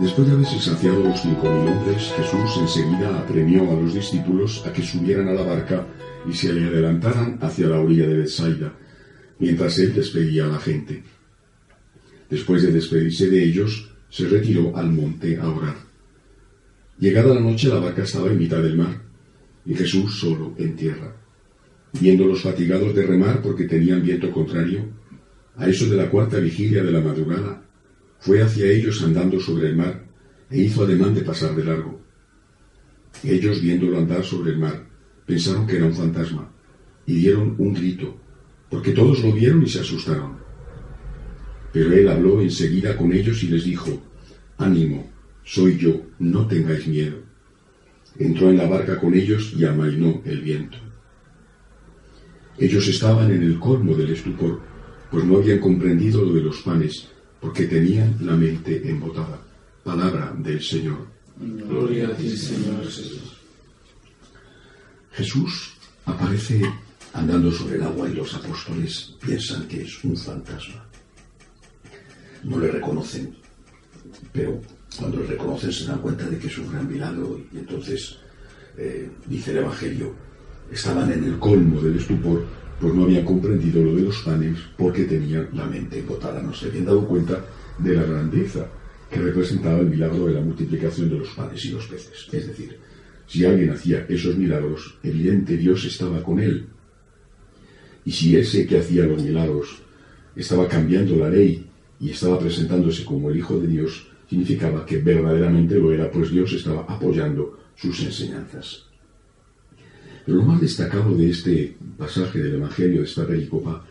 Después de haberse saciado los cinco mil hombres, Jesús enseguida apremió a los discípulos a que subieran a la barca y se le adelantaran hacia la orilla de Bethsaida, mientras él despedía a la gente. Después de despedirse de ellos, se retiró al monte a orar. Llegada la noche, la barca estaba en mitad del mar, y Jesús solo en tierra. Viéndolos fatigados de remar porque tenían viento contrario, a eso de la cuarta vigilia de la madrugada, fue hacia ellos andando sobre el mar e hizo ademán de pasar de largo. Ellos, viéndolo andar sobre el mar, pensaron que era un fantasma y dieron un grito, porque todos lo vieron y se asustaron. Pero él habló enseguida con ellos y les dijo, Ánimo, soy yo, no tengáis miedo. Entró en la barca con ellos y amainó el viento. Ellos estaban en el colmo del estupor, pues no habían comprendido lo de los panes, porque tenían la mente embotada. Palabra del Señor. Gloria a ti, Señor Jesús. Jesús aparece andando sobre el agua y los apóstoles piensan que es un fantasma. No le reconocen, pero cuando le reconocen se dan cuenta de que es un gran milagro y entonces, eh, dice el Evangelio, estaban en el colmo del estupor, pues no habían comprendido lo de los panes porque tenían la mente botada, no se habían dado cuenta de la grandeza que representaba el milagro de la multiplicación de los panes y los peces. Es decir, si alguien hacía esos milagros, evidente Dios estaba con él. Y si ese que hacía los milagros estaba cambiando la ley y estaba presentándose como el Hijo de Dios, significaba que verdaderamente lo era, pues Dios estaba apoyando sus enseñanzas. Lo más destacado de este pasaje del Evangelio, de esta pericopa,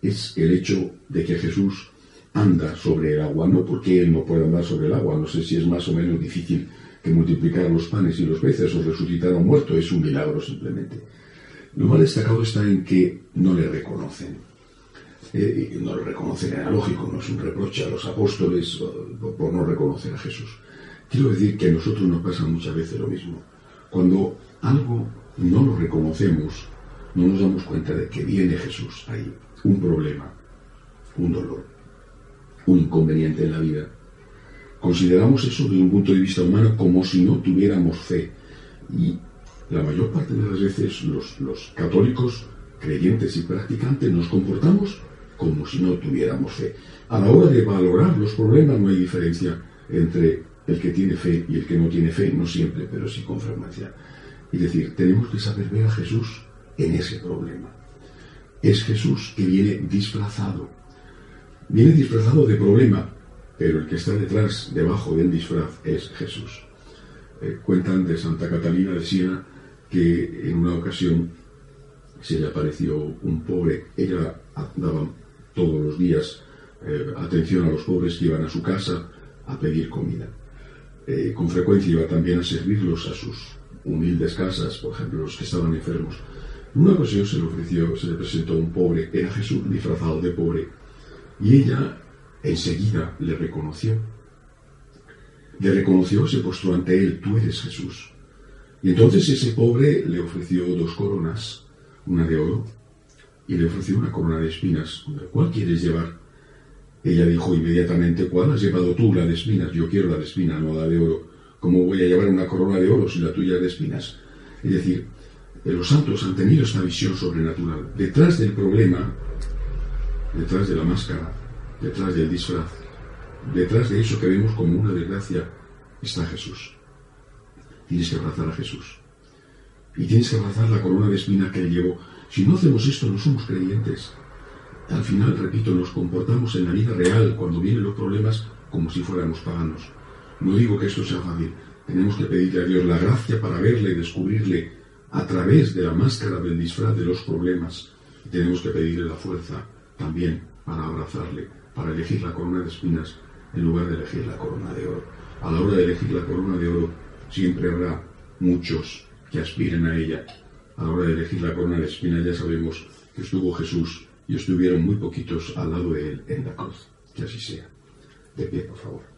es el hecho de que Jesús anda sobre el agua, no porque él no pueda andar sobre el agua, no sé si es más o menos difícil que multiplicar los panes y los peces o resucitar a un muerto, es un milagro simplemente. Lo más destacado está en que no le reconocen. Eh, no lo reconocen, era lógico, no es un reproche a los apóstoles por no reconocer a Jesús. Quiero decir que a nosotros nos pasa muchas veces lo mismo. Cuando algo no lo reconocemos, no nos damos cuenta de que viene Jesús ahí, un problema, un dolor, un inconveniente en la vida. Consideramos eso desde un punto de vista humano como si no tuviéramos fe. Y la mayor parte de las veces los, los católicos, creyentes y practicantes, nos comportamos como si no tuviéramos fe. A la hora de valorar los problemas no hay diferencia entre el que tiene fe y el que no tiene fe, no siempre, pero sí con frecuencia. Es decir, tenemos que saber ver a Jesús en ese problema. Es Jesús que viene disfrazado. Viene disfrazado de problema, pero el que está detrás, debajo del disfraz, es Jesús. Eh, cuentan de Santa Catalina de Siena que en una ocasión se le apareció un pobre, ella daba todos los días eh, atención a los pobres que iban a su casa a pedir comida. Eh, con frecuencia iba también a servirlos a sus humildes casas, por ejemplo, los que estaban enfermos. En una ocasión se le ofreció, se le presentó un pobre, era Jesús disfrazado de pobre, y ella enseguida le reconoció. Le reconoció, se postró ante él, tú eres Jesús. Y entonces ese pobre le ofreció dos coronas, una de oro y le ofreció una corona de espinas. ¿Cuál quieres llevar? Ella dijo inmediatamente, ¿cuál has llevado tú, la de espinas? Yo quiero la de espinas, no la de oro. ¿Cómo voy a llevar una corona de oro si la tuya de espinas? Es decir, los santos han tenido esta visión sobrenatural. Detrás del problema, detrás de la máscara, detrás del disfraz, detrás de eso que vemos como una desgracia, está Jesús. Tienes que abrazar a Jesús. Y tienes que abrazar la corona de espinas que él llevó. Si no hacemos esto, no somos creyentes. Al final, repito, nos comportamos en la vida real, cuando vienen los problemas, como si fuéramos paganos. No digo que esto sea fácil. Tenemos que pedirle a Dios la gracia para verle y descubrirle a través de la máscara del disfraz de los problemas. tenemos que pedirle la fuerza también para abrazarle, para elegir la corona de espinas en lugar de elegir la corona de oro. A la hora de elegir la corona de oro, siempre habrá muchos que aspiren a ella, a la hora de elegir la corona de espina ya sabemos que estuvo Jesús y estuvieron muy poquitos al lado de él en la cruz. Que así sea. De pie, por favor.